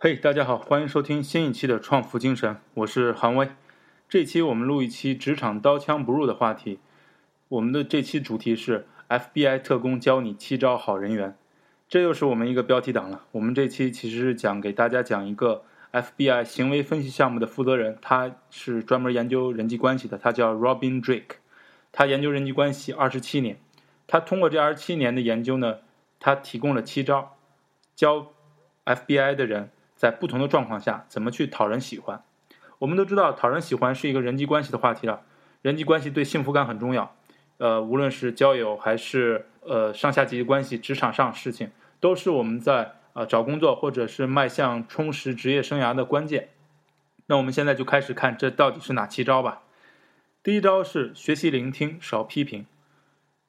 嘿，大家好，欢迎收听新一期的《创富精神》，我是韩威。这期我们录一期职场刀枪不入的话题。我们的这期主题是 FBI 特工教你七招好人缘。这又是我们一个标题党了。我们这期其实是讲给大家讲一个 FBI 行为分析项目的负责人，他是专门研究人际关系的，他叫 Robin Drake。他研究人际关系二十七年，他通过这二十七年的研究呢，他提供了七招，教 FBI 的人在不同的状况下怎么去讨人喜欢。我们都知道，讨人喜欢是一个人际关系的话题了。人际关系对幸福感很重要，呃，无论是交友还是呃上下级关系、职场上事情，都是我们在呃找工作或者是迈向充实职业生涯的关键。那我们现在就开始看这到底是哪七招吧。第一招是学习聆听，少批评，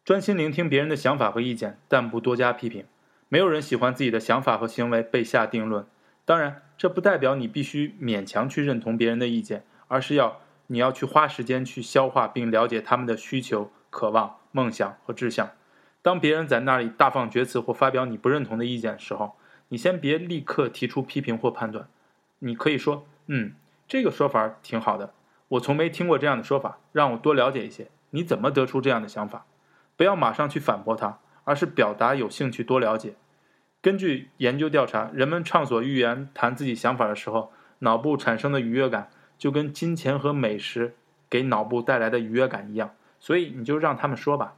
专心聆听别人的想法和意见，但不多加批评。没有人喜欢自己的想法和行为被下定论。当然，这不代表你必须勉强去认同别人的意见，而是要你要去花时间去消化并了解他们的需求、渴望、梦想和志向。当别人在那里大放厥词或发表你不认同的意见的时候，你先别立刻提出批评或判断。你可以说：“嗯，这个说法挺好的。”我从没听过这样的说法，让我多了解一些。你怎么得出这样的想法？不要马上去反驳他，而是表达有兴趣多了解。根据研究调查，人们畅所欲言谈自己想法的时候，脑部产生的愉悦感就跟金钱和美食给脑部带来的愉悦感一样。所以你就让他们说吧。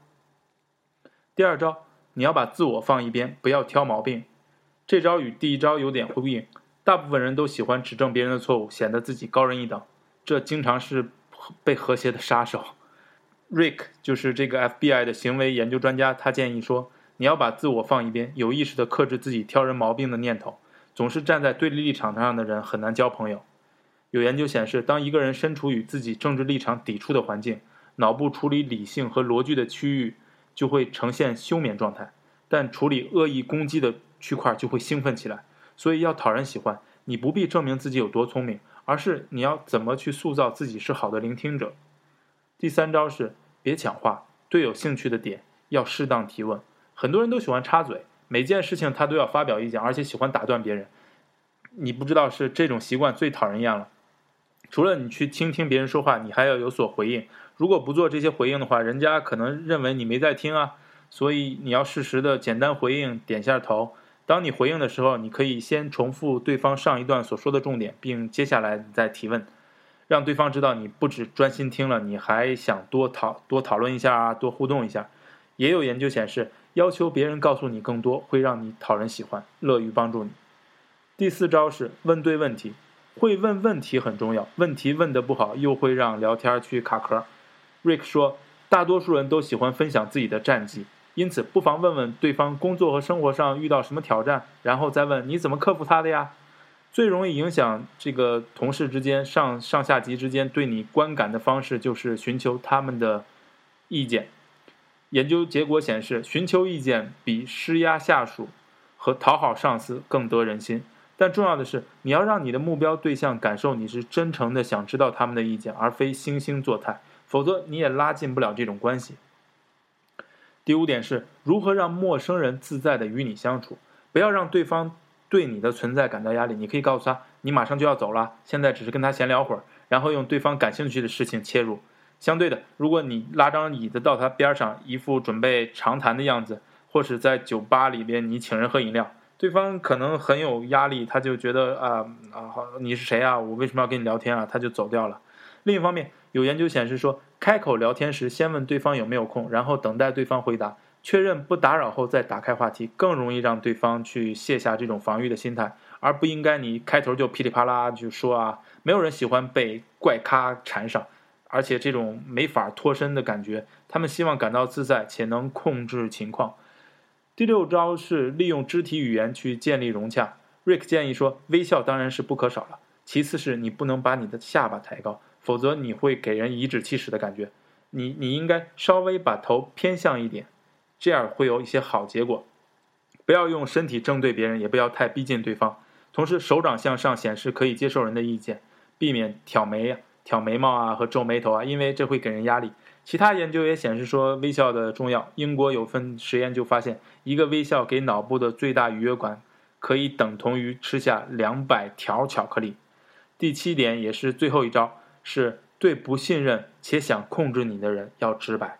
第二招，你要把自我放一边，不要挑毛病。这招与第一招有点呼应。大部分人都喜欢指正别人的错误，显得自己高人一等。这经常是被和谐的杀手。Rick 就是这个 FBI 的行为研究专家，他建议说：“你要把自我放一边，有意识地克制自己挑人毛病的念头。总是站在对立立场上的人很难交朋友。”有研究显示，当一个人身处与自己政治立场抵触的环境，脑部处理理性和逻辑的区域就会呈现休眠状态，但处理恶意攻击的区块就会兴奋起来。所以要讨人喜欢，你不必证明自己有多聪明。而是你要怎么去塑造自己是好的聆听者。第三招是别抢话，对有兴趣的点要适当提问。很多人都喜欢插嘴，每件事情他都要发表意见，而且喜欢打断别人。你不知道是这种习惯最讨人厌了。除了你去倾听别人说话，你还要有所回应。如果不做这些回应的话，人家可能认为你没在听啊。所以你要适时的简单回应，点下头。当你回应的时候，你可以先重复对方上一段所说的重点，并接下来再提问，让对方知道你不只专心听了，你还想多讨多讨论一下啊，多互动一下。也有研究显示，要求别人告诉你更多，会让你讨人喜欢，乐于帮助你。第四招是问对问题，会问问题很重要，问题问得不好，又会让聊天去卡壳。Rick 说，大多数人都喜欢分享自己的战绩。因此，不妨问问对方工作和生活上遇到什么挑战，然后再问你怎么克服它的呀。最容易影响这个同事之间、上上下级之间对你观感的方式，就是寻求他们的意见。研究结果显示，寻求意见比施压下属和讨好上司更得人心。但重要的是，你要让你的目标对象感受你是真诚的想知道他们的意见，而非惺惺作态，否则你也拉近不了这种关系。第五点是如何让陌生人自在的与你相处，不要让对方对你的存在感到压力。你可以告诉他，你马上就要走了，现在只是跟他闲聊会儿，然后用对方感兴趣的事情切入。相对的，如果你拉张椅子到他边上，一副准备长谈的样子，或是在酒吧里边你请人喝饮料，对方可能很有压力，他就觉得啊啊，你是谁啊？我为什么要跟你聊天啊？他就走掉了。另一方面，有研究显示说，开口聊天时先问对方有没有空，然后等待对方回答，确认不打扰后再打开话题，更容易让对方去卸下这种防御的心态，而不应该你开头就噼里啪啦就说啊，没有人喜欢被怪咖缠上，而且这种没法脱身的感觉，他们希望感到自在且能控制情况。第六招是利用肢体语言去建立融洽。Rick 建议说，微笑当然是不可少了，其次是你不能把你的下巴抬高。否则你会给人颐指气使的感觉，你你应该稍微把头偏向一点，这样会有一些好结果。不要用身体正对别人，也不要太逼近对方。同时手掌向上显示可以接受人的意见，避免挑眉呀、挑眉毛啊和皱眉头啊，因为这会给人压力。其他研究也显示说微笑的重要。英国有份实验就发现，一个微笑给脑部的最大愉悦感可以等同于吃下两百条巧克力。第七点也是最后一招，是对不信任且想控制你的人要直白。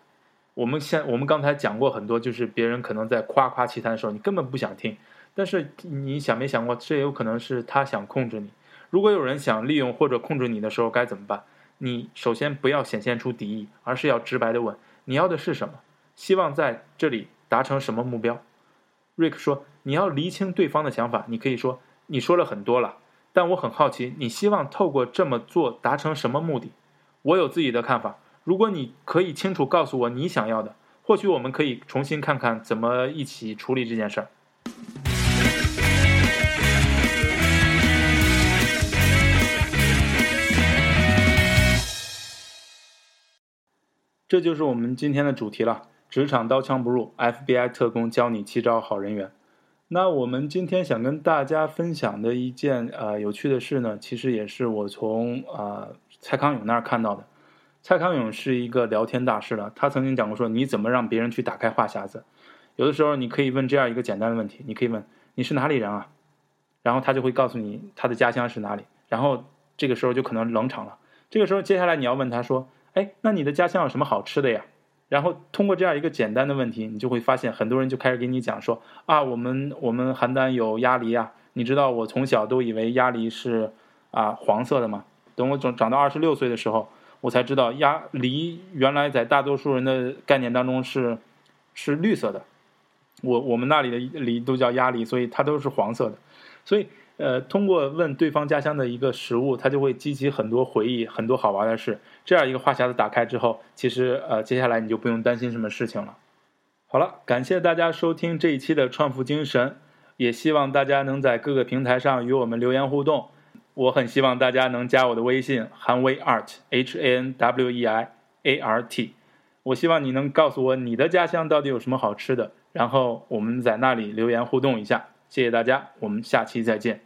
我们现我们刚才讲过很多，就是别人可能在夸夸其谈的时候，你根本不想听。但是你想没想过，这也有可能是他想控制你。如果有人想利用或者控制你的时候，该怎么办？你首先不要显现出敌意，而是要直白的问：你要的是什么？希望在这里达成什么目标？瑞克说：“你要厘清对方的想法。你可以说，你说了很多了，但我很好奇，你希望透过这么做达成什么目的？我有自己的看法。如果你可以清楚告诉我你想要的，或许我们可以重新看看怎么一起处理这件事儿。”这就是我们今天的主题了。职场刀枪不入，FBI 特工教你七招好人缘。那我们今天想跟大家分享的一件呃有趣的事呢，其实也是我从呃蔡康永那儿看到的。蔡康永是一个聊天大师了，他曾经讲过说，你怎么让别人去打开话匣子？有的时候你可以问这样一个简单的问题，你可以问你是哪里人啊？然后他就会告诉你他的家乡是哪里，然后这个时候就可能冷场了。这个时候接下来你要问他说，哎，那你的家乡有什么好吃的呀？然后通过这样一个简单的问题，你就会发现很多人就开始给你讲说啊，我们我们邯郸有鸭梨啊，你知道我从小都以为鸭梨是啊黄色的吗？等我长长到二十六岁的时候，我才知道鸭梨原来在大多数人的概念当中是是绿色的，我我们那里的梨都叫鸭梨，所以它都是黄色的，所以。呃，通过问对方家乡的一个食物，他就会激起很多回忆，很多好玩的事。这样一个话匣子打开之后，其实呃，接下来你就不用担心什么事情了。好了，感谢大家收听这一期的创富精神，也希望大家能在各个平台上与我们留言互动。我很希望大家能加我的微信韩威 art h a n w e i a r t。我希望你能告诉我你的家乡到底有什么好吃的，然后我们在那里留言互动一下。谢谢大家，我们下期再见。